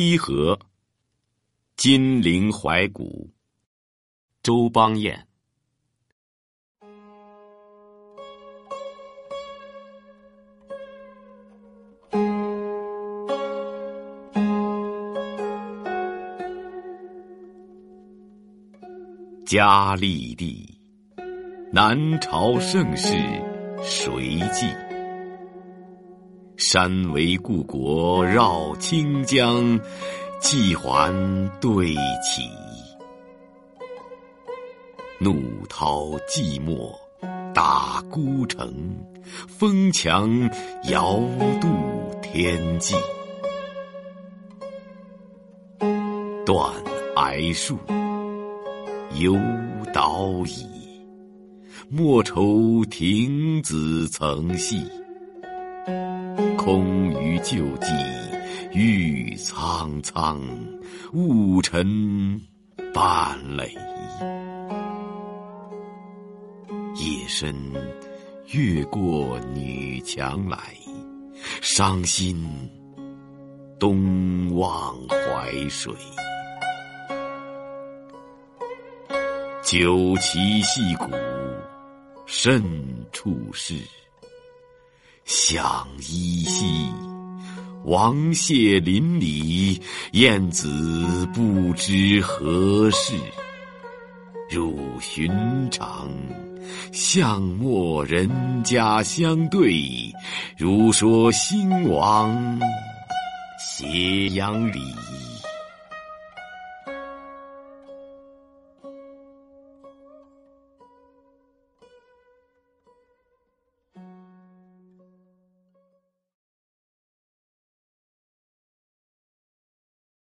西河，金陵怀古。周邦彦。嘉历帝，南朝盛世谁记？山为故国绕清江，纪还对起。怒涛寂寞打孤城，风墙遥渡天际。断崖树。犹岛矣，莫愁亭子曾系。空余旧迹郁苍苍，雾沉半垒。夜深越过女墙来，伤心东望淮水。酒旗戏鼓甚处事，想依稀。王谢邻里，燕子不知何事。入寻常，巷陌人家相对，如说兴亡斜阳里。